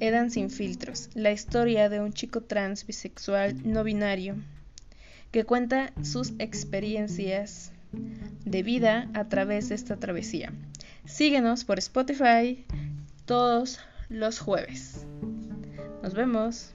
Edan sin filtros, la historia de un chico trans bisexual no binario que cuenta sus experiencias de vida a través de esta travesía. Síguenos por Spotify todos los jueves. Nos vemos.